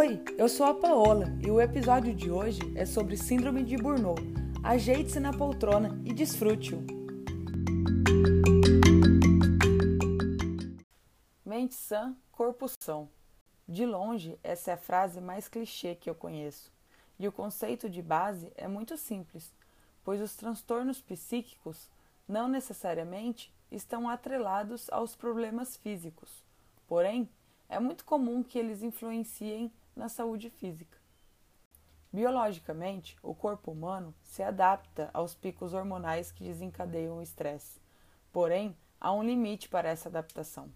Oi, eu sou a Paola e o episódio de hoje é sobre Síndrome de Burnout. Ajeite-se na poltrona e desfrute-o. Mente sã, corpo são. De longe, essa é a frase mais clichê que eu conheço. E o conceito de base é muito simples, pois os transtornos psíquicos não necessariamente estão atrelados aos problemas físicos. Porém, é muito comum que eles influenciem na saúde física. Biologicamente, o corpo humano se adapta aos picos hormonais que desencadeiam o estresse. Porém, há um limite para essa adaptação.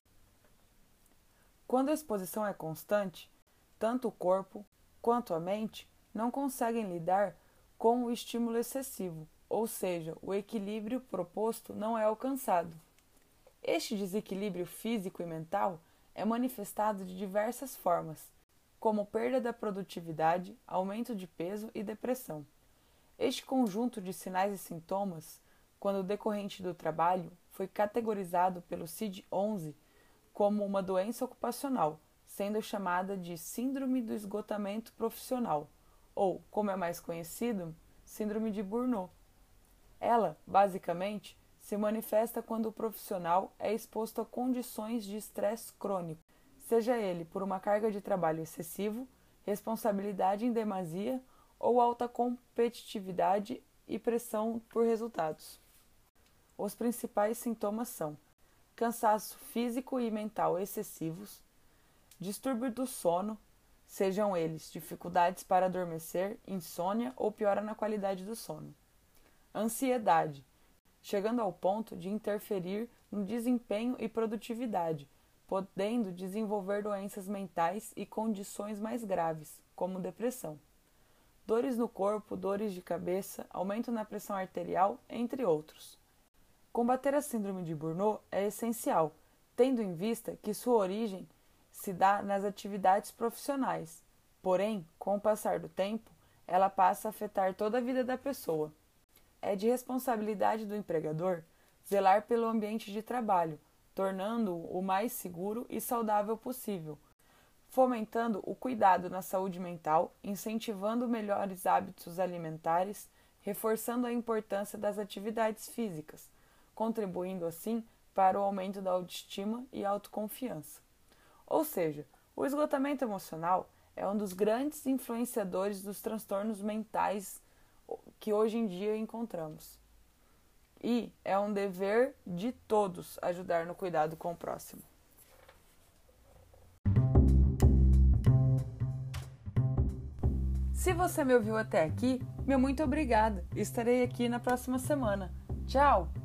Quando a exposição é constante, tanto o corpo quanto a mente não conseguem lidar com o estímulo excessivo, ou seja, o equilíbrio proposto não é alcançado. Este desequilíbrio físico e mental é manifestado de diversas formas, como perda da produtividade, aumento de peso e depressão. Este conjunto de sinais e sintomas, quando decorrente do trabalho, foi categorizado pelo CID-11 como uma doença ocupacional, sendo chamada de Síndrome do Esgotamento Profissional, ou, como é mais conhecido, Síndrome de Burnout. Ela, basicamente, se manifesta quando o profissional é exposto a condições de estresse crônico, seja ele por uma carga de trabalho excessivo, responsabilidade em demasia ou alta competitividade e pressão por resultados. Os principais sintomas são cansaço físico e mental excessivos, distúrbio do sono, sejam eles dificuldades para adormecer, insônia ou piora na qualidade do sono, ansiedade, chegando ao ponto de interferir no desempenho e produtividade, podendo desenvolver doenças mentais e condições mais graves, como depressão. Dores no corpo, dores de cabeça, aumento na pressão arterial, entre outros. Combater a síndrome de Burnout é essencial, tendo em vista que sua origem se dá nas atividades profissionais. Porém, com o passar do tempo, ela passa a afetar toda a vida da pessoa. É de responsabilidade do empregador zelar pelo ambiente de trabalho, tornando-o o mais seguro e saudável possível, fomentando o cuidado na saúde mental, incentivando melhores hábitos alimentares, reforçando a importância das atividades físicas, contribuindo assim para o aumento da autoestima e autoconfiança. Ou seja, o esgotamento emocional é um dos grandes influenciadores dos transtornos mentais que hoje em dia encontramos. E é um dever de todos ajudar no cuidado com o próximo. Se você me ouviu até aqui, meu muito obrigada. Estarei aqui na próxima semana. Tchau!